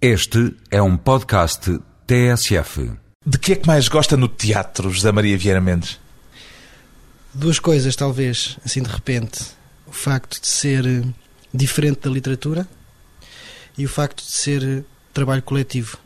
Este é um podcast TSF. De que é que mais gosta no teatro, José Maria Vieira Mendes? Duas coisas, talvez, assim de repente. O facto de ser eh, diferente da literatura e o facto de ser eh, trabalho coletivo.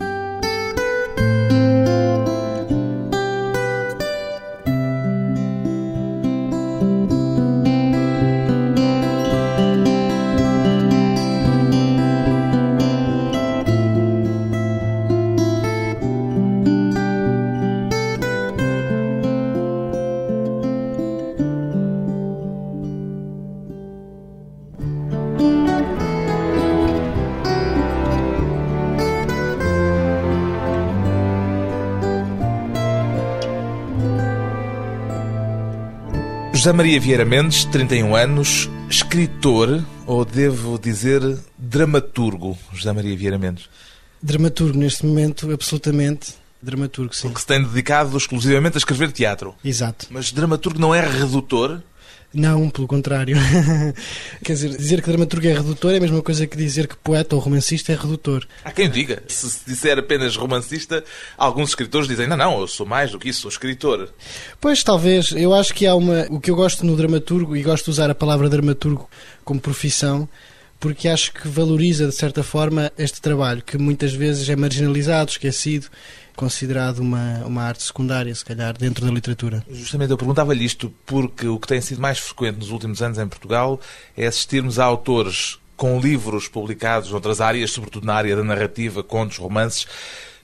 José Maria Vieira Mendes, 31 anos, escritor, ou devo dizer dramaturgo, José Maria Vieira Mendes. Dramaturgo, neste momento, absolutamente. Dramaturgo, sim. Que se tem dedicado exclusivamente a escrever teatro. Exato. Mas dramaturgo não é redutor? Não, pelo contrário. Quer dizer, dizer que dramaturgo é redutor é a mesma coisa que dizer que poeta ou romancista é redutor. Há quem diga. Se se disser apenas romancista, alguns escritores dizem: não, não, eu sou mais do que isso, sou escritor. Pois, talvez. Eu acho que há uma. O que eu gosto no dramaturgo, e gosto de usar a palavra dramaturgo como profissão, porque acho que valoriza, de certa forma, este trabalho, que muitas vezes é marginalizado, esquecido, considerado uma, uma arte secundária, se calhar, dentro da literatura. Justamente eu perguntava-lhe isto porque o que tem sido mais frequente nos últimos anos em Portugal é assistirmos a autores com livros publicados noutras áreas, sobretudo na área da narrativa, contos, romances,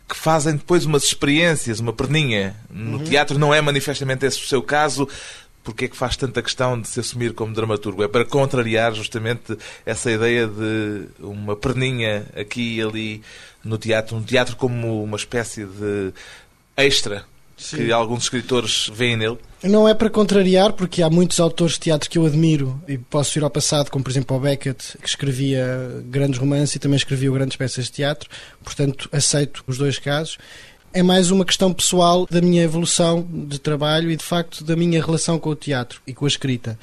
que fazem depois umas experiências, uma perninha. No teatro não é manifestamente esse o seu caso. Porque é que faz tanta questão de se assumir como dramaturgo? É para contrariar justamente essa ideia de uma perninha aqui e ali no teatro, um teatro como uma espécie de extra que alguns escritores veem nele. Não é para contrariar, porque há muitos autores de teatro que eu admiro e posso ir ao passado, como por exemplo o Beckett, que escrevia grandes romances e também escrevia grandes peças de teatro, portanto aceito os dois casos. É mais uma questão pessoal da minha evolução de trabalho e de facto da minha relação com o teatro e com a escrita.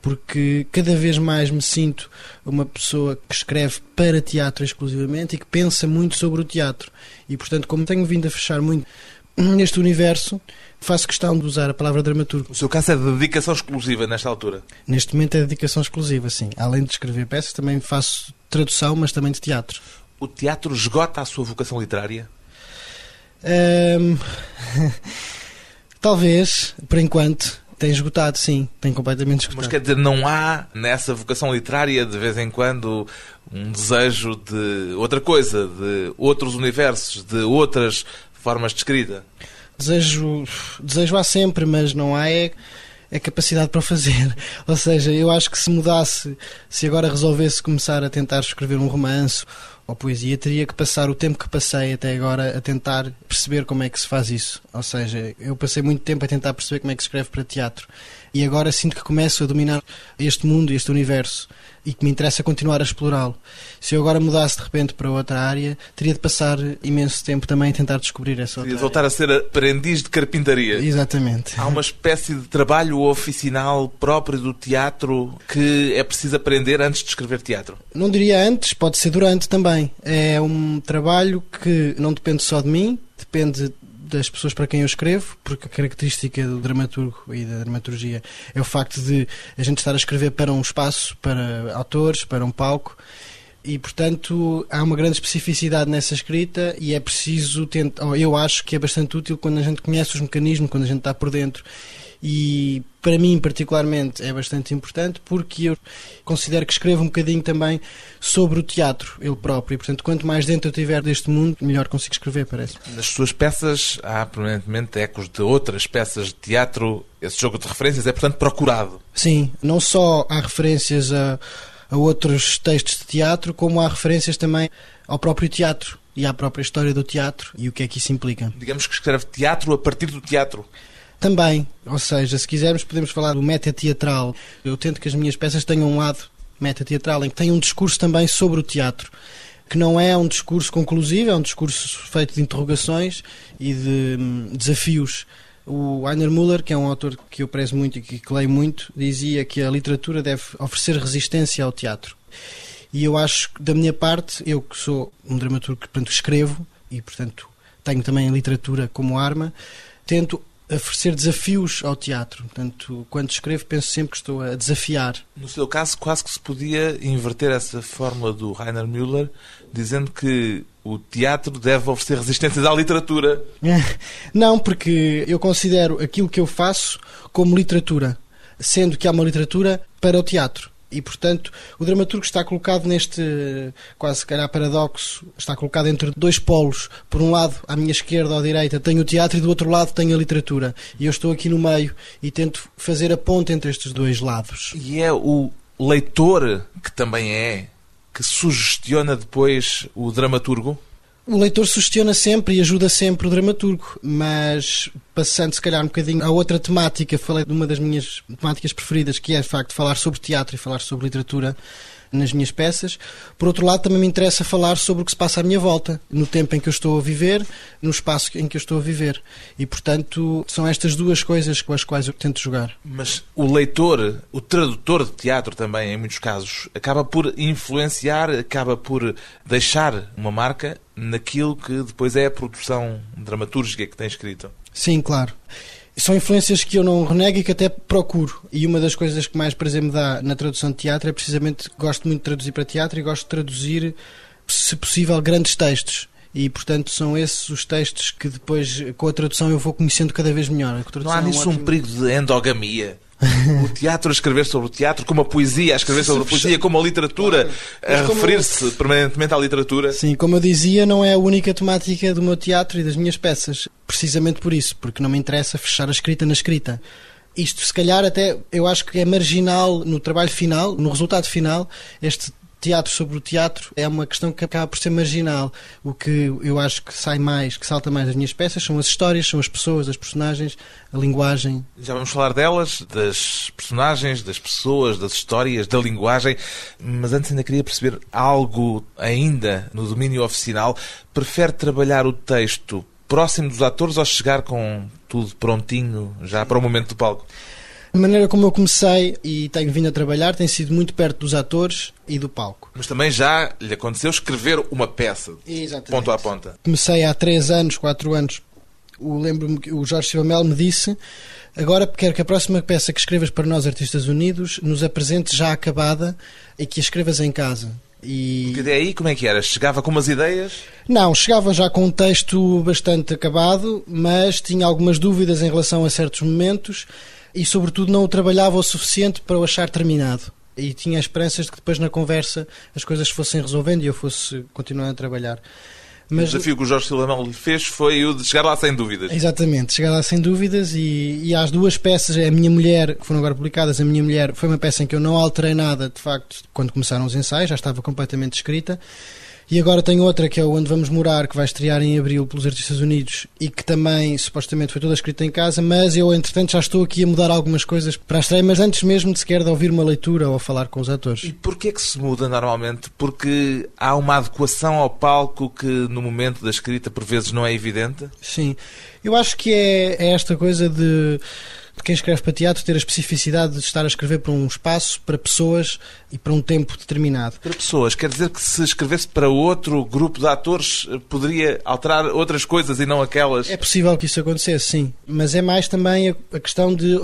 Porque cada vez mais me sinto uma pessoa que escreve para teatro exclusivamente e que pensa muito sobre o teatro. E portanto, como tenho vindo a fechar muito neste universo, faço questão de usar a palavra dramaturgo. O seu caso é de dedicação exclusiva nesta altura. Neste momento é dedicação exclusiva, sim. Além de escrever peças, também faço tradução, mas também de teatro. O teatro esgota a sua vocação literária? Ahm, Talvez, por enquanto, tem esgotado, sim. Tem completamente esgotado. Mas quer dizer, não há nessa vocação literária de vez em quando um desejo de outra coisa, de outros universos, de outras formas de escrita? Desejo, desejo há sempre, mas não há é, é capacidade para fazer. Ou seja, eu acho que se mudasse, se agora resolvesse começar a tentar escrever um romance ou poesia, teria que passar o tempo que passei até agora a tentar perceber como é que se faz isso. Ou seja, eu passei muito tempo a tentar perceber como é que se escreve para teatro. E agora sinto que começo a dominar este mundo, este universo, e que me interessa continuar a explorá-lo. Se eu agora mudasse de repente para outra área, teria de passar imenso tempo também a tentar descobrir essa outra E voltar a ser aprendiz de carpintaria? Exatamente. Há uma espécie de trabalho oficinal próprio do teatro que é preciso aprender antes de escrever teatro. Não diria antes, pode ser durante também. É um trabalho que não depende só de mim, depende das pessoas para quem eu escrevo, porque a característica do dramaturgo e da dramaturgia é o facto de a gente estar a escrever para um espaço, para autores, para um palco. E, portanto, há uma grande especificidade nessa escrita e é preciso tentar. Eu acho que é bastante útil quando a gente conhece os mecanismos, quando a gente está por dentro. E para mim, particularmente, é bastante importante porque eu considero que escrevo um bocadinho também sobre o teatro, ele próprio. E, portanto, quanto mais dentro eu estiver deste mundo, melhor consigo escrever, parece. Nas suas peças há permanentemente ecos de outras peças de teatro. Esse jogo de referências é, portanto, procurado. Sim, não só há referências a, a outros textos de teatro, como há referências também ao próprio teatro e à própria história do teatro e o que é que isso implica. Digamos que escreve teatro a partir do teatro. Também, ou seja, se quisermos, podemos falar do meta-teatral. Eu tento que as minhas peças tenham um lado meta-teatral em que tem um discurso também sobre o teatro. Que não é um discurso conclusivo, é um discurso feito de interrogações e de hum, desafios. O Heiner Müller, que é um autor que eu prezo muito e que leio muito, dizia que a literatura deve oferecer resistência ao teatro. E eu acho que, da minha parte, eu que sou um dramaturgo que, portanto, escrevo e, portanto, tenho também a literatura como arma, tento oferecer desafios ao teatro. Portanto, quando escrevo, penso sempre que estou a desafiar. No seu caso, quase que se podia inverter essa fórmula do Rainer Müller, dizendo que o teatro deve oferecer resistências à literatura. Não, porque eu considero aquilo que eu faço como literatura, sendo que há uma literatura para o teatro. E, portanto, o dramaturgo está colocado neste quase calhar paradoxo, está colocado entre dois polos. Por um lado, à minha esquerda ou à direita, tenho o teatro e do outro lado tenho a literatura. E eu estou aqui no meio e tento fazer a ponte entre estes dois lados. E é o leitor que também é, que sugestiona depois o dramaturgo? O leitor sugestiona sempre e ajuda sempre o dramaturgo, mas passando se calhar um bocadinho a outra temática, falei de uma das minhas temáticas preferidas, que é de facto falar sobre teatro e falar sobre literatura nas minhas peças. Por outro lado, também me interessa falar sobre o que se passa à minha volta, no tempo em que eu estou a viver, no espaço em que eu estou a viver. E, portanto, são estas duas coisas com as quais eu tento jogar. Mas o leitor, o tradutor de teatro também, em muitos casos, acaba por influenciar, acaba por deixar uma marca naquilo que depois é a produção dramatúrgica que tem escrito. Sim, claro são influências que eu não renego e que até procuro. E uma das coisas que mais prazer me dá na tradução de teatro é precisamente gosto muito de traduzir para teatro e gosto de traduzir, se possível, grandes textos. E, portanto, são esses os textos que depois, com a tradução, eu vou conhecendo cada vez melhor. Não há nisso é um, um perigo de endogamia? O teatro a escrever sobre o teatro, como a poesia a escrever sobre a poesia, como a literatura a referir-se permanentemente à literatura. Sim, como eu dizia, não é a única temática do meu teatro e das minhas peças. Precisamente por isso, porque não me interessa fechar a escrita na escrita. Isto, se calhar, até eu acho que é marginal no trabalho final, no resultado final, este teatro sobre o teatro é uma questão que acaba por ser marginal. O que eu acho que sai mais, que salta mais das minhas peças são as histórias, são as pessoas, as personagens, a linguagem. Já vamos falar delas, das personagens, das pessoas, das histórias, da linguagem, mas antes ainda queria perceber algo ainda no domínio oficial. Prefere trabalhar o texto próximo dos atores ou chegar com tudo prontinho já para o momento do palco? A maneira como eu comecei e tenho vindo a trabalhar tem sido muito perto dos atores e do palco. Mas também já lhe aconteceu escrever uma peça, Exatamente. ponto a ponta. Comecei há 3 anos, 4 anos. Lembro-me que o Jorge Silva me disse agora quero que a próxima peça que escrevas para nós, Artistas Unidos, nos apresente já acabada e que a escrevas em casa. E... Porque aí como é que era? Chegava com umas ideias? Não, chegava já com um texto bastante acabado, mas tinha algumas dúvidas em relação a certos momentos e, sobretudo, não o trabalhava o suficiente para o achar terminado. E tinha esperanças de que depois na conversa as coisas fossem resolvendo e eu fosse continuando a trabalhar. Mas... O desafio que o Jorge Silamão lhe fez foi o de chegar lá sem dúvidas. Exatamente, chegar lá sem dúvidas e, e às duas peças, a minha mulher, que foram agora publicadas, a minha mulher, foi uma peça em que eu não alterei nada, de facto, quando começaram os ensaios, já estava completamente escrita. E agora tenho outra que é o Onde Vamos Morar, que vai estrear em abril pelos Artistas Unidos e que também supostamente foi toda escrita em casa, mas eu entretanto já estou aqui a mudar algumas coisas para a estreia, mas antes mesmo de sequer de ouvir uma leitura ou falar com os atores. E porquê que se muda normalmente? Porque há uma adequação ao palco que no momento da escrita por vezes não é evidente? Sim, eu acho que é, é esta coisa de de quem escreve para teatro ter a especificidade de estar a escrever para um espaço, para pessoas e para um tempo determinado. Para pessoas, quer dizer que se escrevesse para outro grupo de atores eh, poderia alterar outras coisas e não aquelas? É possível que isso acontecesse, sim. Mas é mais também a questão de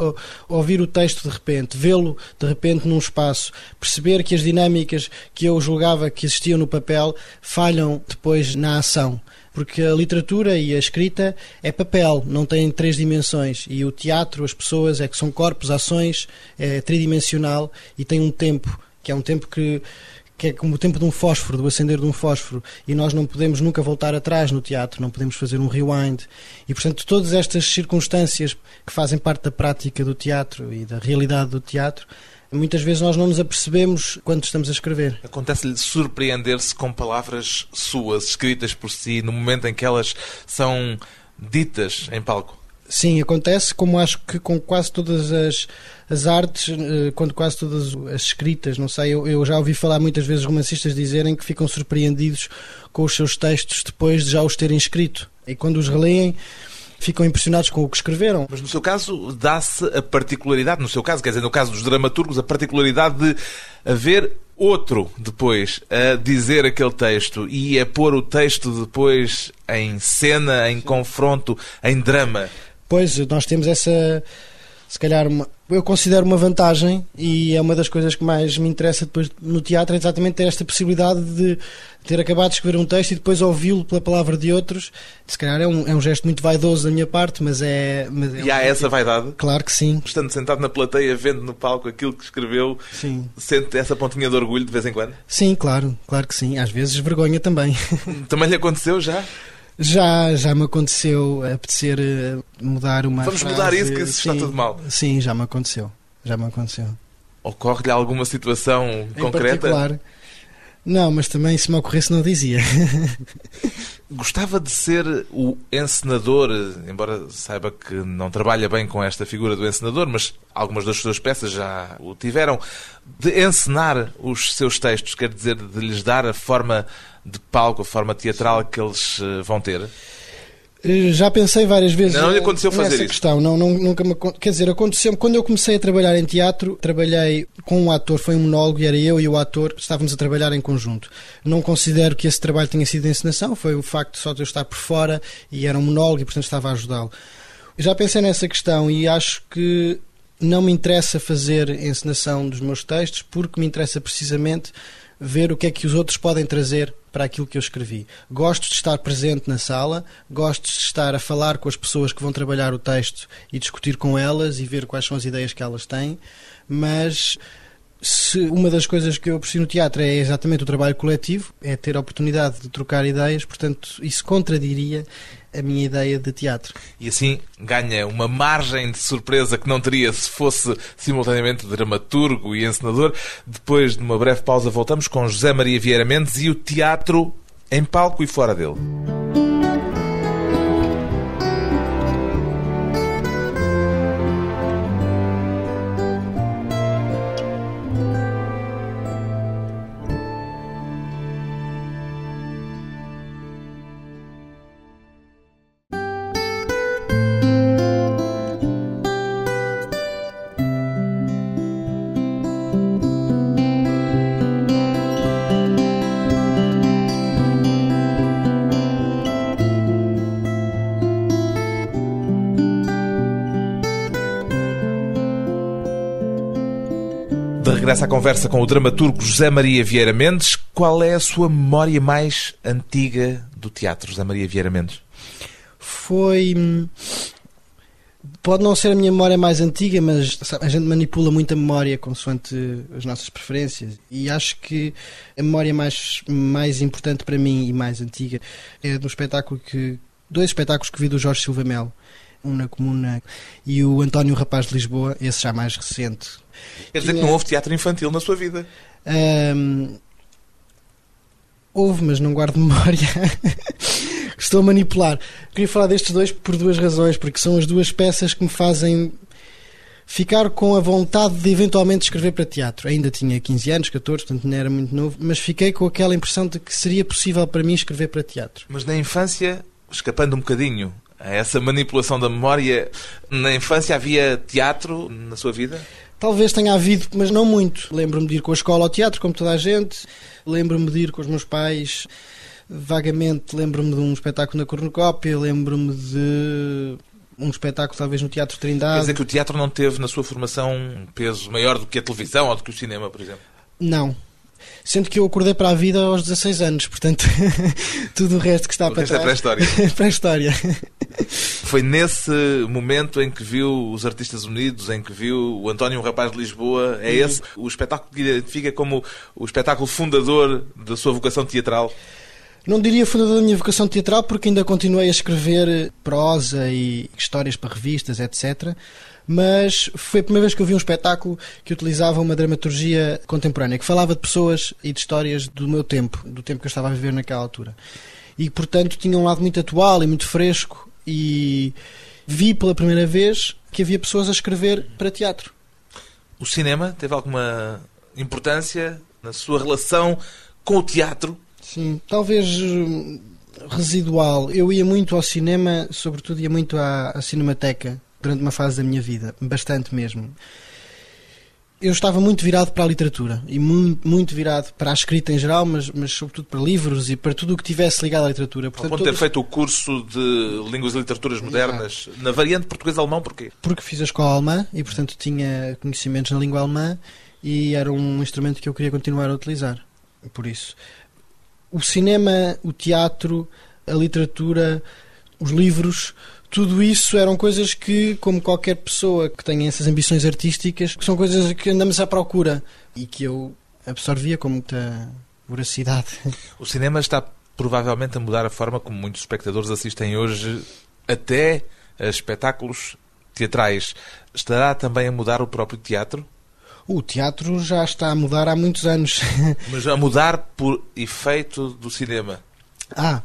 ouvir o texto de repente, vê-lo de repente num espaço, perceber que as dinâmicas que eu julgava que existiam no papel falham depois na ação porque a literatura e a escrita é papel, não tem três dimensões. E o teatro, as pessoas, é que são corpos, ações, é tridimensional e tem um tempo, que é um tempo que que é como o tempo de um fósforo, do acender de um fósforo, e nós não podemos nunca voltar atrás no teatro, não podemos fazer um rewind. E, portanto, todas estas circunstâncias que fazem parte da prática do teatro e da realidade do teatro muitas vezes nós não nos apercebemos quando estamos a escrever. Acontece-lhe surpreender-se com palavras suas, escritas por si, no momento em que elas são ditas em palco? Sim, acontece, como acho que com quase todas as, as artes, eh, quando quase todas as escritas, não sei, eu, eu já ouvi falar muitas vezes romancistas dizerem que ficam surpreendidos com os seus textos depois de já os terem escrito. E quando os releem, ficam impressionados com o que escreveram. Mas no seu caso dá-se a particularidade, no seu caso, quer dizer, no caso dos dramaturgos, a particularidade de haver outro depois a dizer aquele texto e a pôr o texto depois em cena, em confronto, em drama. Pois, nós temos essa, se calhar, uma, eu considero uma vantagem e é uma das coisas que mais me interessa depois no teatro, é exatamente ter esta possibilidade de ter acabado de escrever um texto e depois ouvi-lo pela palavra de outros. Se calhar é um, é um gesto muito vaidoso da minha parte, mas é. Mas é e há essa vaidade? Claro que sim. Estando sentado na plateia, vendo no palco aquilo que escreveu, sim. sente essa pontinha de orgulho de vez em quando? Sim, claro, claro que sim. Às vezes vergonha também. Também lhe aconteceu já? Já, já me aconteceu apetecer eh, mudar uma Vamos frase. mudar isso, que isso sim, está tudo mal. Sim, já me aconteceu. Já me aconteceu. Ocorre-lhe alguma situação Em concreta? particular. Não, mas também se me ocorresse não dizia. Gostava de ser o encenador, embora saiba que não trabalha bem com esta figura do encenador, mas algumas das suas peças já o tiveram, de encenar os seus textos, quer dizer, de lhes dar a forma de palco, a forma teatral que eles eh, vão ter? Eh, Já pensei várias vezes Não lhe aconteceu fazer nessa isso? questão. Não, não, nunca me, quer dizer, aconteceu quando eu comecei a trabalhar em teatro, trabalhei com um ator, foi um monólogo e era eu e o ator, estávamos a trabalhar em conjunto. Não considero que esse trabalho tenha sido de encenação, foi o facto só de eu estar por fora e era um monólogo e portanto estava a ajudá-lo. Já pensei nessa questão e acho que não me interessa fazer encenação dos meus textos porque me interessa precisamente ver o que é que os outros podem trazer para aquilo que eu escrevi. Gosto de estar presente na sala, gosto de estar a falar com as pessoas que vão trabalhar o texto e discutir com elas e ver quais são as ideias que elas têm, mas se uma das coisas que eu aprecio no teatro é exatamente o trabalho coletivo, é ter a oportunidade de trocar ideias, portanto, isso contradiria a minha ideia de teatro. E assim ganha uma margem de surpresa que não teria se fosse simultaneamente dramaturgo e encenador. Depois de uma breve pausa, voltamos com José Maria Vieira Mendes e o teatro em palco e fora dele. Regresso à conversa com o dramaturgo José Maria Vieira Mendes, qual é a sua memória mais antiga do teatro, José Maria Vieira Mendes? Foi. hum, Pode não ser a minha memória mais antiga, mas sabe, a gente manipula muito a memória consoante as nossas preferências. E acho que a memória mais, mais importante para mim e mais antiga é do espetáculo que. Dois espetáculos que vi do Jorge Silva Melo. Um na Comuna e o António Rapaz de Lisboa, esse já mais recente. Quer dizer que não houve teatro infantil na sua vida. Hum, houve, mas não guardo memória. Estou a manipular. Queria falar destes dois por duas razões, porque são as duas peças que me fazem ficar com a vontade de eventualmente escrever para teatro. Ainda tinha 15 anos, 14, portanto não era muito novo, mas fiquei com aquela impressão de que seria possível para mim escrever para teatro. Mas na infância, escapando um bocadinho essa manipulação da memória, na infância havia teatro na sua vida? Talvez tenha havido, mas não muito. Lembro-me de ir com a escola ao teatro, como toda a gente. Lembro-me de ir com os meus pais. Vagamente lembro-me de um espetáculo na cornucópia. Lembro-me de um espetáculo talvez no Teatro Quer Trindade. dizer que o teatro não teve na sua formação um peso maior do que a televisão ou do que o cinema, por exemplo? Não. Sendo que eu acordei para a vida aos 16 anos, portanto, tudo o resto que está O para é trás. pré-história. Foi nesse momento em que viu os Artistas Unidos, em que viu o António um Rapaz de Lisboa, é esse o espetáculo que identifica como o espetáculo fundador da sua vocação teatral? Não diria fundador da minha vocação teatral, porque ainda continuei a escrever prosa e histórias para revistas, etc. Mas foi a primeira vez que eu vi um espetáculo que utilizava uma dramaturgia contemporânea, que falava de pessoas e de histórias do meu tempo, do tempo que eu estava a viver naquela altura. E, portanto, tinha um lado muito atual e muito fresco. E vi pela primeira vez que havia pessoas a escrever para teatro. O cinema teve alguma importância na sua relação com o teatro? Sim, talvez hum, residual. Eu ia muito ao cinema, sobretudo ia muito à, à cinemateca durante uma fase da minha vida, bastante mesmo. Eu estava muito virado para a literatura e muito, muito virado para a escrita em geral, mas, mas sobretudo para livros e para tudo o que tivesse ligado à literatura. Portanto, Ao ponto de ter feito o curso de Línguas e Literaturas Modernas na variante português-alemão, porquê? Porque fiz a escola alemã e, portanto, tinha conhecimentos na língua alemã e era um instrumento que eu queria continuar a utilizar. Por isso, o cinema, o teatro, a literatura, os livros tudo isso eram coisas que, como qualquer pessoa que tenha essas ambições artísticas, são coisas que andamos à procura e que eu absorvia com muita voracidade. O cinema está provavelmente a mudar a forma como muitos espectadores assistem hoje até a espetáculos teatrais. Estará também a mudar o próprio teatro? O teatro já está a mudar há muitos anos. Mas a mudar por efeito do cinema? Ah,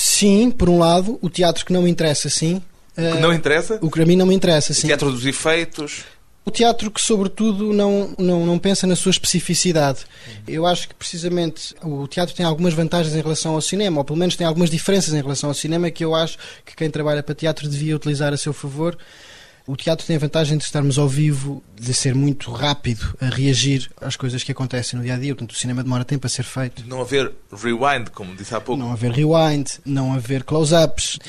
Sim, por um lado, o teatro que não me interessa, sim. O que não interessa? O que a mim não me interessa, sim. O teatro dos efeitos? O teatro que, sobretudo, não, não, não pensa na sua especificidade. Eu acho que, precisamente, o teatro tem algumas vantagens em relação ao cinema, ou pelo menos tem algumas diferenças em relação ao cinema que eu acho que quem trabalha para teatro devia utilizar a seu favor. O teatro tem a vantagem de estarmos ao vivo, de ser muito rápido a reagir às coisas que acontecem no dia a dia. Portanto, o cinema demora tempo a ser feito. Não haver rewind, como disse há pouco. Não haver rewind, não haver close-ups.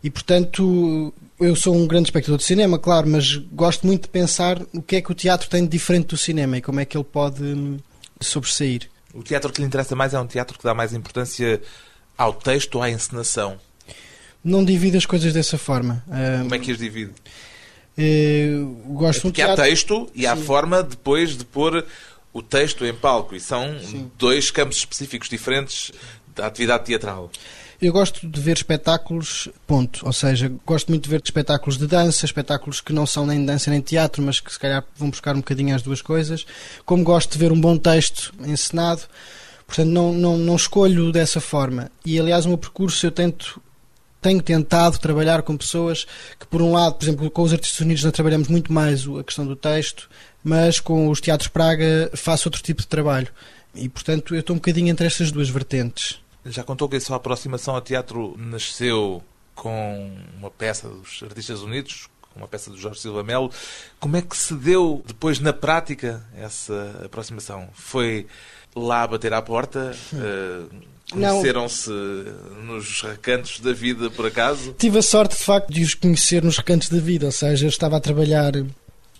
E, portanto, eu sou um grande espectador de cinema, claro, mas gosto muito de pensar o que é que o teatro tem de diferente do cinema e como é que ele pode hum, sobressair. O teatro que lhe interessa mais é um teatro que dá mais importância ao texto ou à encenação? Não divido as coisas dessa forma. Como é que as divide? Gosto Porque há texto e há forma depois de pôr o texto em palco e são Sim. dois campos específicos diferentes da atividade teatral. Eu gosto de ver espetáculos, ponto. Ou seja, gosto muito de ver espetáculos de dança, espetáculos que não são nem dança nem teatro, mas que se calhar vão buscar um bocadinho as duas coisas. Como gosto de ver um bom texto encenado. Portanto, não, não, não escolho dessa forma. E, aliás, o meu percurso eu tento tenho tentado trabalhar com pessoas que, por um lado, por exemplo, com os Artistas Unidos nós trabalhamos muito mais a questão do texto, mas com os Teatros Praga faço outro tipo de trabalho. E, portanto, eu estou um bocadinho entre estas duas vertentes. Já contou que a sua aproximação ao teatro nasceu com uma peça dos Artistas Unidos, uma peça do Jorge Silva Melo. Como é que se deu depois na prática essa aproximação? Foi lá bater à porta? Uh, Conheceram-se nos recantos da vida, por acaso? Tive a sorte, de facto, de os conhecer nos recantos da vida. Ou seja, eu estava a trabalhar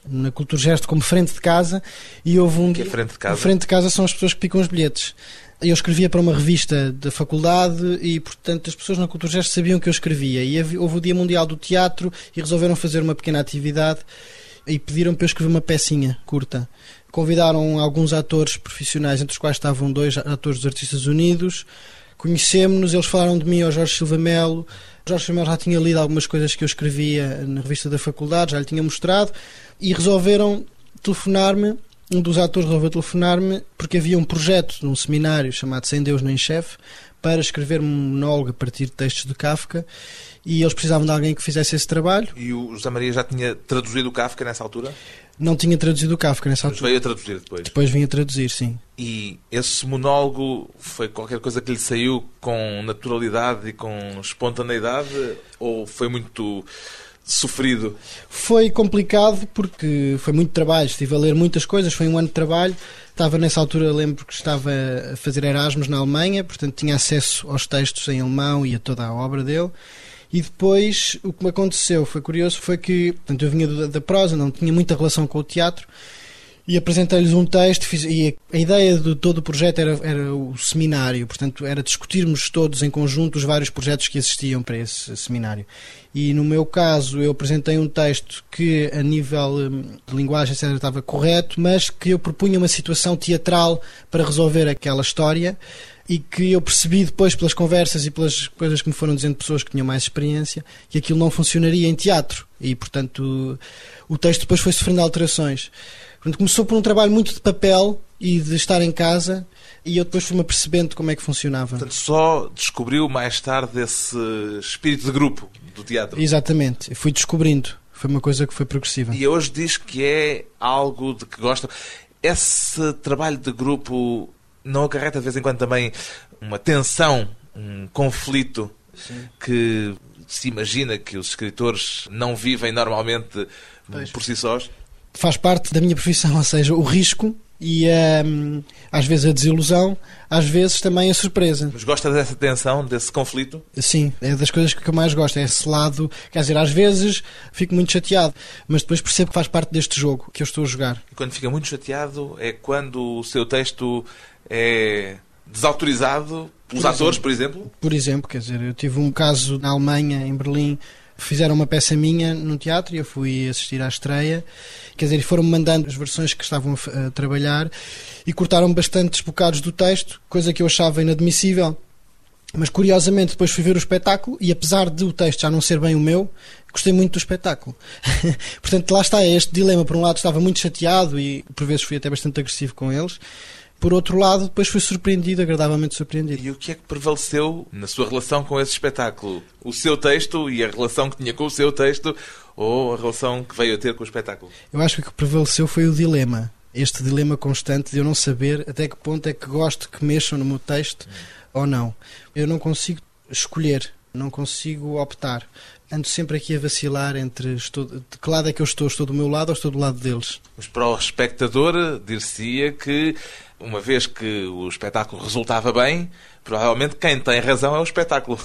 na Cultura Gesto como frente de casa e houve um... Que é frente de casa? frente de casa são as pessoas que picam os bilhetes. Eu escrevia para uma revista da faculdade e, portanto, as pessoas na Cultura Gesto sabiam que eu escrevia. E houve o Dia Mundial do Teatro e resolveram fazer uma pequena atividade e pediram para eu escrever uma pecinha curta. Convidaram alguns atores profissionais, entre os quais estavam dois atores dos Artistas Unidos. Conhecemos-nos, eles falaram de mim ao Jorge Silva Melo. Jorge Silva Melo já tinha lido algumas coisas que eu escrevia na revista da faculdade, já lhe tinha mostrado, e resolveram telefonar-me. Um dos atores resolveu telefonar-me porque havia um projeto num seminário chamado Sem Deus Nem Chefe para escrever um monólogo a partir de textos de Kafka e eles precisavam de alguém que fizesse esse trabalho. E o José Maria já tinha traduzido o Kafka nessa altura? Não tinha traduzido o Kafka nessa altura. Mas veio a traduzir depois? Depois vinha a traduzir, sim. E esse monólogo foi qualquer coisa que lhe saiu com naturalidade e com espontaneidade? Ou foi muito sofrido? Foi complicado porque foi muito trabalho. Estive a ler muitas coisas, foi um ano de trabalho. Estava nessa altura, lembro que estava a fazer Erasmus na Alemanha, portanto tinha acesso aos textos em alemão e a toda a obra dele. E depois o que me aconteceu foi curioso foi que portanto, eu vinha da, da prosa, não tinha muita relação com o teatro e apresentei-lhes um texto fiz, e a ideia de todo o projeto era, era o seminário, portanto era discutirmos todos em conjunto os vários projetos que existiam para esse seminário. E no meu caso eu apresentei um texto que a nível hum, de linguagem etc, estava correto, mas que eu propunha uma situação teatral para resolver aquela história e que eu percebi depois pelas conversas e pelas coisas que me foram dizendo pessoas que tinham mais experiência que aquilo não funcionaria em teatro e portanto o texto depois foi sofrendo alterações. Portanto, começou por um trabalho muito de papel e de estar em casa e eu depois fui-me apercebendo como é que funcionava. Portanto, só descobriu mais tarde esse espírito de grupo do teatro. Exatamente, fui descobrindo. Foi uma coisa que foi progressiva. E hoje diz que é algo de que gosta. Esse trabalho de grupo não acarreta de vez em quando também uma tensão, um conflito Sim. que se imagina que os escritores não vivem normalmente pois. por si sós? Faz parte da minha profissão, ou seja, o risco e hum, às vezes a desilusão, às vezes também a surpresa. Mas gosta dessa tensão, desse conflito? Sim, é das coisas que eu mais gosto, é esse lado. Quer dizer, às vezes fico muito chateado, mas depois percebo que faz parte deste jogo que eu estou a jogar. E quando fica muito chateado é quando o seu texto é desautorizado pelos Por atores, exemplo. por exemplo? Por exemplo, quer dizer, eu tive um caso na Alemanha, em Berlim, fizeram uma peça minha no teatro e eu fui assistir à estreia. Quer dizer, foram-me mandando as versões que estavam a, trabalhar e cortaram bastantes bocados do texto, coisa que eu achava inadmissível. Mas curiosamente depois fui ver o espetáculo e apesar de o texto já não ser bem o meu, gostei muito do espetáculo. Portanto, lá está este dilema. Por um lado estava muito chateado e por vezes fui até bastante agressivo com eles. Por outro lado, depois fui surpreendido, agradavelmente surpreendido. E o que é que prevaleceu na sua relação com esse espetáculo? O seu texto e a relação que tinha com o seu texto ou a relação que veio a ter com o espetáculo? Eu acho que o que prevaleceu foi o dilema. Este dilema constante de eu não saber até que ponto é que gosto que mexam no meu texto ou não. Eu não consigo escolher, não consigo optar. Ando sempre aqui a vacilar entre estou, de que lado é que eu estou? Estou do meu lado ou estou do lado deles? Mas para o espectador, dir-se-ia que, uma vez que o espetáculo resultava bem, provavelmente quem tem razão é o espetáculo.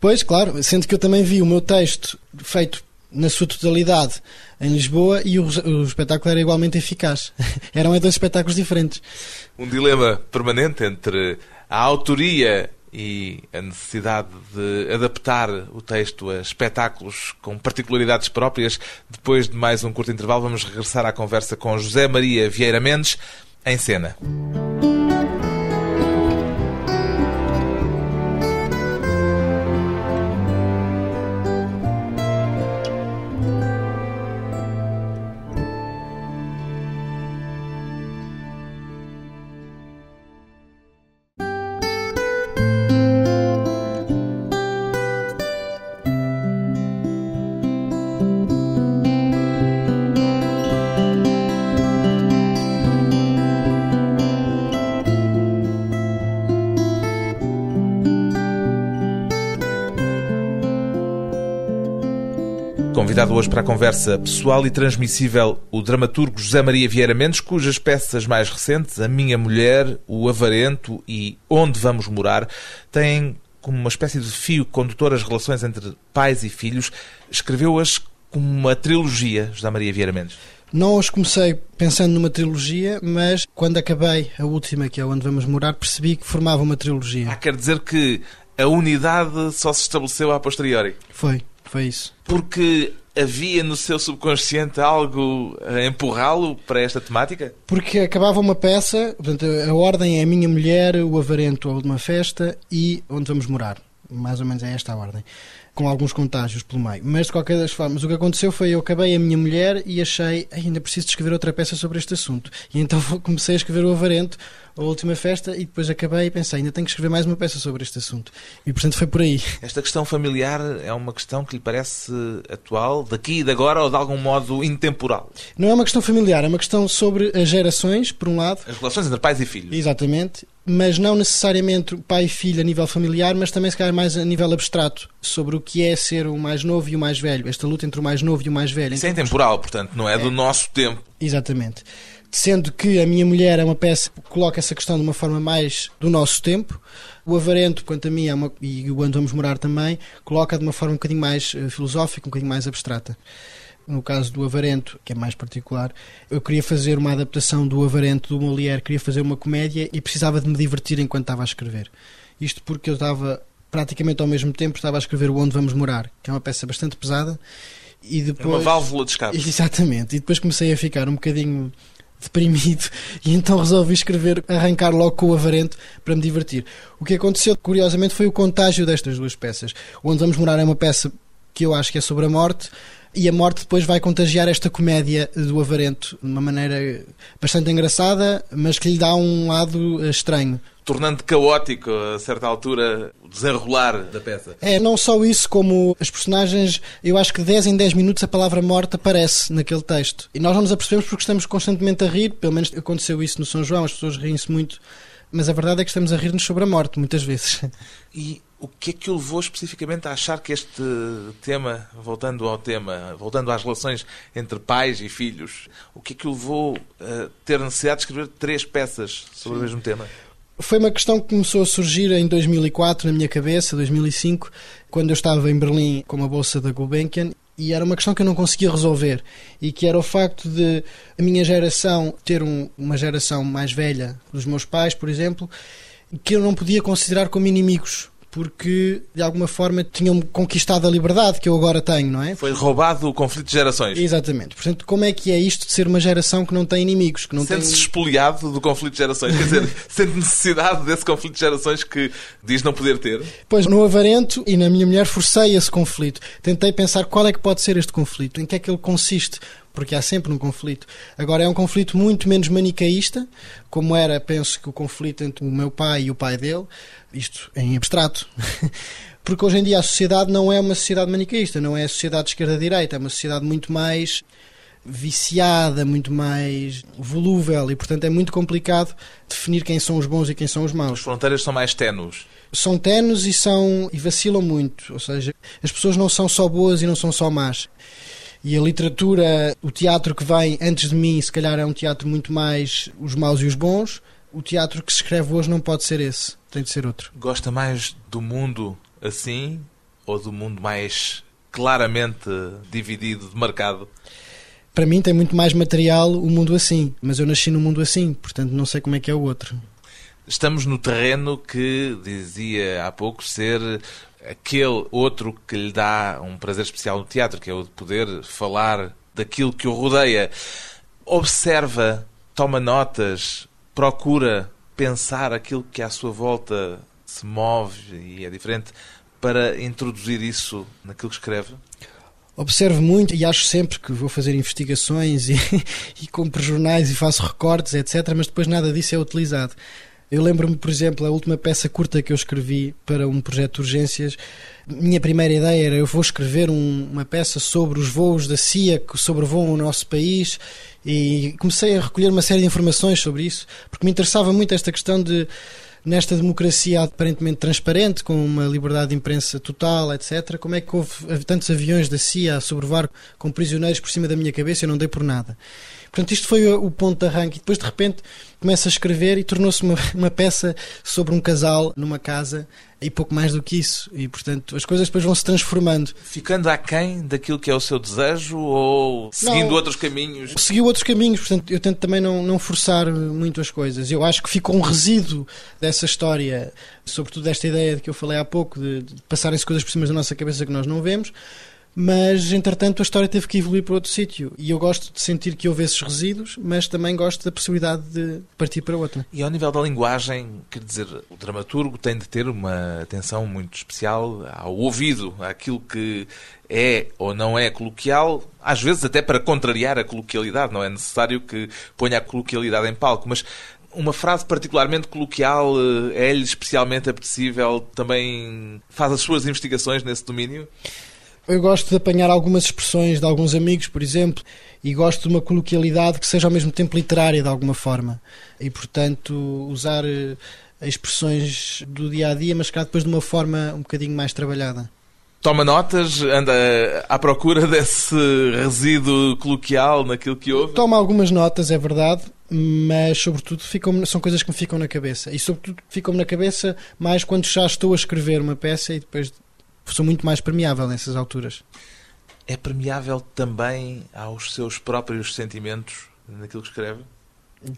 Pois, claro, sendo que eu também vi o meu texto feito na sua totalidade em Lisboa e o, o espetáculo era igualmente eficaz. Eram dois espetáculos diferentes. Um dilema permanente entre a autoria e a necessidade de adaptar o texto a espetáculos com particularidades próprias. Depois de mais um curto intervalo, vamos regressar à conversa com José Maria Vieira Mendes, em cena. Hoje para a conversa pessoal e transmissível o dramaturgo José Maria Vieira Mendes, cujas peças mais recentes, A Minha Mulher, O Avarento e Onde Vamos Morar, têm como uma espécie de fio condutor as relações entre pais e filhos. Escreveu-as como uma trilogia, José Maria Vieira Mendes. Não os comecei pensando numa trilogia, mas quando acabei a última, que é onde vamos morar, percebi que formava uma trilogia. Ah, quer dizer que a unidade só se estabeleceu a posteriori. Foi, foi isso. Porque havia no seu subconsciente algo a empurrá-lo para esta temática? Porque acabava uma peça, portanto, a ordem é a minha mulher, o avarento, a última festa e onde vamos morar. Mais ou menos é esta a ordem. Com alguns contágios pelo meio. Mas de qualquer das formas, o que aconteceu foi eu acabei a minha mulher e achei "Ai, ainda preciso escrever outra peça sobre este assunto. E então comecei a escrever o avarento, a última festa, e depois acabei e pensei, ainda tenho que escrever mais uma peça sobre este assunto. E portanto foi por aí. Esta questão familiar é uma questão que lhe parece atual, daqui e de agora, ou de algum modo intemporal? Não é uma questão familiar, é uma questão sobre as gerações, por um lado, As relações entre pais e filhos. Exatamente, mas não necessariamente pai e filho a nível familiar, mas também se calhar mais a nível abstrato, sobre o que é ser o mais novo e o mais velho, esta luta entre o mais novo e o mais velho. Isso é intemporal, portanto, não é do nosso tempo. Exatamente. Sendo que a minha mulher é uma peça que coloca essa questão de uma forma mais do nosso tempo, o Avarento, quanto a mim, é uma, e o Onde Vamos Morar também, coloca de uma forma um bocadinho mais eh, filosófica, um bocadinho mais abstrata. No caso do Avarento, que é mais particular, eu queria fazer uma adaptação do Avarento do Molière, queria fazer uma comédia e precisava de me divertir enquanto estava a escrever. Isto porque eu estava, praticamente ao mesmo tempo, estava a escrever o Onde Vamos Morar, que é uma peça bastante pesada, e É depois... uma válvula de escape. Exatamente. E depois comecei a ficar um bocadinho deprimido e então resolvi escrever, arrancar logo com o avarento para me divertir. O que aconteceu, curiosamente, foi o contágio destas duas peças. Onde Vamos Morar é uma peça que eu acho que é sobre a morte e a morte depois vai contagiar esta comédia do avarento de uma maneira bastante engraçada, mas que lhe dá um lado eh, estranho. Tornando caótico, a certa altura, o desenrolar da peça. É, não só isso, como as personagens, eu acho que 10 em 10 minutos a palavra morte aparece naquele texto. E nós não nos apercebemos porque estamos constantemente a rir, pelo menos aconteceu isso no São João, as pessoas riem-se muito, mas a verdade é que estamos a rir-nos sobre a morte, muitas vezes. E O que é que o levou especificamente a achar que este tema, voltando ao tema, voltando às relações entre pais e filhos, o que é que o levou a ter necessidade de escrever três peças sobre Sim. o mesmo tema? Foi uma questão que começou a surgir em 2004 na minha cabeça, 2005, quando eu estava em Berlim com a bolsa da Gulbenkian e era uma questão que eu não conseguia resolver e que era o facto de a minha geração ter um, uma geração mais velha dos meus pais, por exemplo, que eu não podia considerar como inimigos porque de alguma forma tinham conquistado a liberdade que eu agora tenho, não é? Foi roubado o conflito de gerações. Exatamente. Portanto, como é que é isto de ser uma geração que não tem inimigos? Que não Sente-se tem... espoliado do conflito de gerações? Quer dizer, sente necessidade desse conflito de gerações que diz não poder ter? Pois, no Avarento e na minha mulher forcei esse conflito. Tentei pensar qual é que pode ser este conflito, em que é que ele consiste porque há sempre um conflito. Agora é um conflito muito menos manicaísta, como era, penso que o conflito entre o meu pai e o pai dele, isto em abstrato. porque hoje em dia a sociedade não é uma sociedade manicaísta, não é a sociedade de esquerda-direita, é uma sociedade muito mais viciada, muito mais volúvel e, portanto, é muito complicado definir quem são os bons e quem são os maus. As fronteiras são mais tenues. São tenues e são e vacilam muito, ou seja, as pessoas não são só boas e não são só más. E a literatura, o teatro que vem antes de mim, se calhar é um teatro muito mais os maus e os bons. O teatro que se escreve hoje não pode ser esse, tem de ser outro. Gosta mais do mundo assim ou do mundo mais claramente dividido, demarcado? Para mim tem muito mais material o mundo assim, mas eu nasci no mundo assim, portanto não sei como é que é o outro. Estamos no terreno que dizia há pouco ser aquele outro que lhe dá um prazer especial no teatro, que é o de poder falar daquilo que o rodeia. Observa, toma notas, procura pensar aquilo que à sua volta se move e é diferente para introduzir isso naquilo que escreve? Observo muito e acho sempre que vou fazer investigações e, e compro jornais e faço recortes, etc., mas depois nada disso é utilizado. Eu lembro-me, por exemplo, a última peça curta que eu escrevi para um projeto de urgências. Minha primeira ideia era eu vou escrever um, uma peça sobre os voos da CIA que sobrevoam o nosso país e comecei a recolher uma série de informações sobre isso, porque me interessava muito esta questão de nesta democracia aparentemente transparente, com uma liberdade de imprensa total, etc., como é que houve tantos aviões da CIA a sobrevoar com prisioneiros por cima da minha cabeça eu não dei por nada? Portanto, isto foi o ponto de arranque. E depois, de repente, começa a escrever e tornou-se uma, uma peça sobre um casal numa casa e pouco mais do que isso. E, portanto, as coisas depois vão se transformando. Ficando aquém daquilo que é o seu desejo ou seguindo não, outros caminhos? Seguiu outros caminhos, portanto, eu tento também não, não forçar muito as coisas. Eu acho que ficou um resíduo dessa história, sobretudo desta ideia de que eu falei há pouco, de, de passarem-se coisas por cima da nossa cabeça que nós não vemos mas entretanto a história teve que evoluir para outro sítio e eu gosto de sentir que houve esses resíduos, mas também gosto da possibilidade de partir para outra. E ao nível da linguagem, quer dizer, o dramaturgo tem de ter uma atenção muito especial ao ouvido, àquilo que é ou não é coloquial, às vezes até para contrariar a coloquialidade, não é necessário que ponha a coloquialidade em palco, mas uma frase particularmente coloquial eh, é-lhe especialmente apetecível, também faz as suas investigações nesse domínio? Eu gosto de apanhar algumas expressões de alguns amigos, por exemplo, e gosto de uma coloquialidade que seja ao mesmo tempo literária de alguma forma. E, portanto, usar eh, expressões do dia a dia, mas cá depois de uma forma um bocadinho mais trabalhada. Toma notas, anda à procura desse resíduo coloquial naquilo que ouve? Toma algumas notas, é verdade, mas sobretudo ficam, são coisas que me ficam na cabeça. E sobretudo ficam-me na cabeça mais quando já estou a escrever uma peça e depois sou muito mais permeável nessas alturas. É permeável também aos seus próprios sentimentos naquilo que escreve?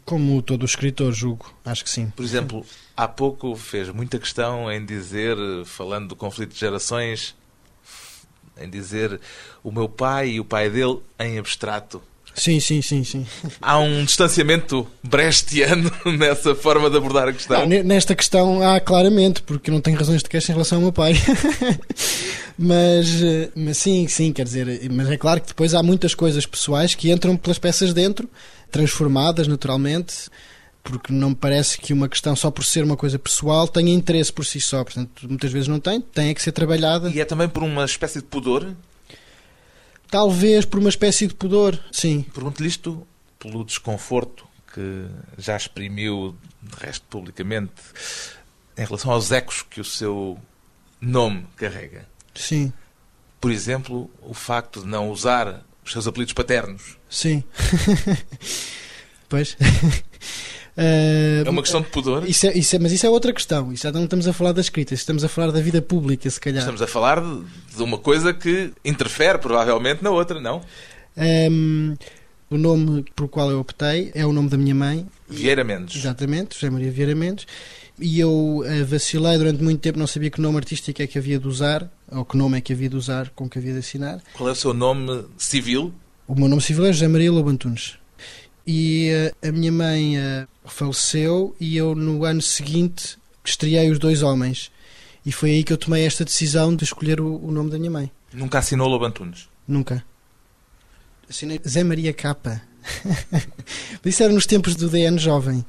Como todo escritor, julgo. Acho que sim. Por exemplo, há pouco fez muita questão em dizer, falando do conflito de gerações, em dizer o meu pai e o pai dele em abstrato. Sim, sim, sim, sim. Há um distanciamento brechtiano nessa forma de abordar a questão? Não, nesta questão há claramente, porque não tenho razões de queixa em relação ao meu pai. mas, mas sim, sim, quer dizer, mas é claro que depois há muitas coisas pessoais que entram pelas peças dentro, transformadas naturalmente, porque não me parece que uma questão só por ser uma coisa pessoal tenha interesse por si só, portanto, muitas vezes não tem, tem é que ser trabalhada. E é também por uma espécie de pudor? Talvez por uma espécie de pudor, sim. Pergunto-lhe isto pelo desconforto que já exprimiu, de resto, publicamente, em relação aos ecos que o seu nome carrega? Sim, Por exemplo, o facto de não usar os seus apelidos paternos. sim. pois. Eh, É uma questão de pudor? Isso é, isso é- mas isso é outra questão. Isso já não estamos a falar da escrita, estamos a falar da vida pública, se calhar. Estamos a falar de, uma coisa que interfere provavelmente na outra, não? Ehm, o nome por qual eu optei é o nome da minha mãe, Vieira Mendes. exatamente, José Maria Vieira Mendes, e eu eh, vacilei durante muito tempo, não sabia que nome artístico é que havia de usar, ou que nome é que havia de usar, com que havia de assinar. Qual é o seu nome civil? O meu nome civil é José Maria Lobo Antunes. E eh, a minha mãe eh, faleceu e eu no ano seguinte estreiei os dois homens. E foi aí que eu tomei esta decisão de escolher o, o nome da minha mãe. Nunca assinou Lobo Antunes. Nunca. Assinei Zé Maria Capa. Isso era nos tempos do DN jovem.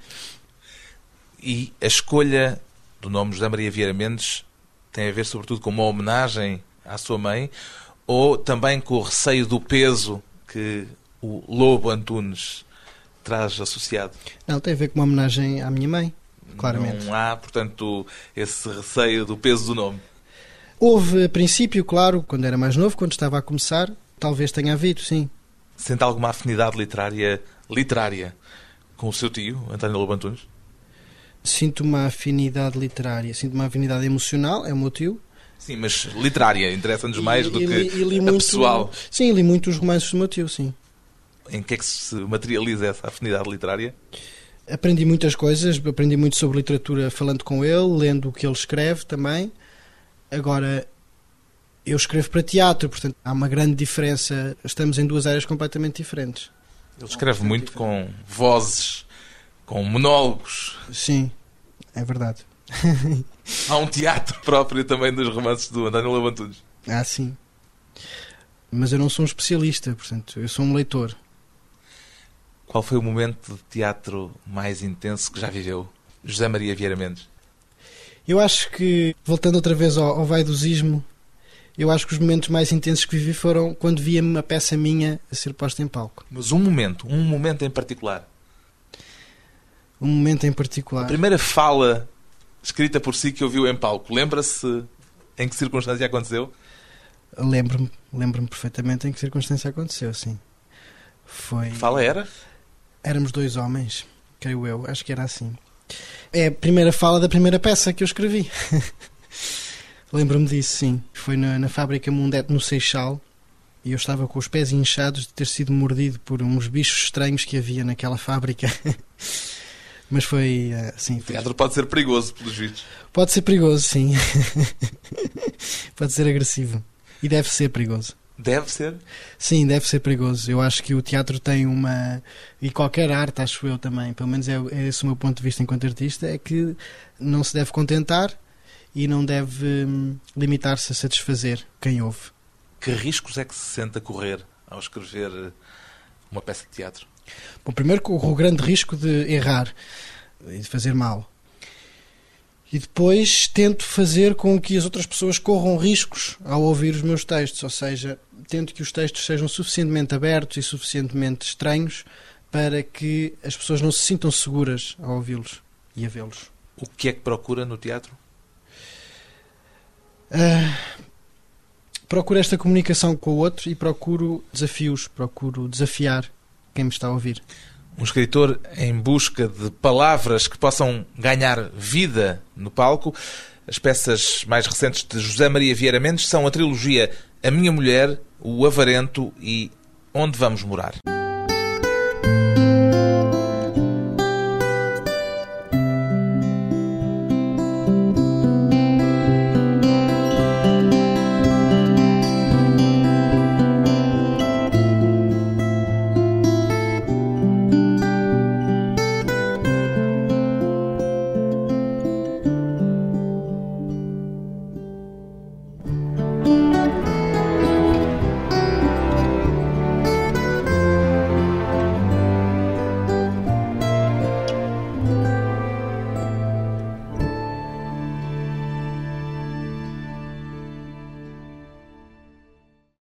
E a escolha do nome José Maria Vieira Mendes tem a ver sobretudo com uma homenagem à sua mãe ou também com o receio do peso que o Lobo Antunes traz associado? Não, tem a ver com uma homenagem à minha mãe, claramente. Não há, portanto, esse receio do peso do nome. Houve, a princípio, claro, quando era mais novo, quando estava a começar, talvez tenha havido, sim. Sente alguma afinidade literária literária com o seu tio, António Lobo Antunes? Sinto uma afinidade literária, sinto uma afinidade emocional, é o meu tio. Sim, mas literária, interessa-nos mais do E- que e li- e li a muito- pessoal. Sim, li muito os romances do meu tio, sim. Em que é que se materializa essa afinidade literária? Aprendi muitas coisas, aprendi muito sobre literatura falando com ele, lendo o que ele escreve também. Agora, eu escrevo para teatro, portanto há uma grande diferença. Estamos em duas áreas completamente diferentes. Ele escreve muito com vozes, com monólogos. Sim, é verdade. Há um teatro próprio também dos romances do António Lobo Antunes. Ah, sim. Mas eu não sou um especialista, portanto, eu sou um leitor. Qual foi o momento de teatro mais intenso que já viveu? José Maria Vieira Mendes. Eu acho que, voltando outra vez ao, ao vaidosismo, eu acho que os momentos mais intensos que vivi foram quando via uma peça minha a ser posta em palco. Mas um momento, um momento em particular. Um momento em A particular. primeira fala escrita por si que ouviu em palco. Lembra-se em que circunstância aconteceu? Lembro-me, lembro-me perfeitamente em que circunstância aconteceu, sim. Foi. Fala era? Éramos dois homens, creio eu, acho que era assim. É a primeira fala da primeira peça que eu escrevi. Lembro-me disso, sim. Foi na, na fábrica Mundete, no Seixal, e eu estava com os pés inchados de ter sido mordido por uns bichos estranhos que havia naquela fábrica. Mas foi, sim, O foi- teatro pode ser perigoso, pelos vistos. pode ser perigoso, sim. pode ser agressivo. E deve ser perigoso. Deve ser. Sim, deve ser perigoso. Eu acho que o teatro tem uma. E qualquer arte, acho eu também, pelo menos é, é esse o meu ponto de vista enquanto artista, é que não se deve contentar e não deve hum, limitar-se a satisfazer quem ouve. Que riscos é que se sente a correr ao escrever uma peça de teatro? Bom, primeiro corro o grande risco de errar e de fazer mal. E depois tento fazer com que as outras pessoas corram riscos ao ouvir os meus textos, ou seja, tento que os textos sejam suficientemente abertos e suficientemente estranhos para que as pessoas não se sintam seguras ao ouvi-los e a vê-los. O que é que procura no teatro? Ah, procuro esta comunicação com o outro e procuro desafios, procuro desafiar quem me está a ouvir. Um escritor em busca de palavras que possam ganhar vida no palco. As peças mais recentes de José Maria Vieira Mendes são a trilogia A Minha Mulher, O Avarento e Onde Vamos Morar.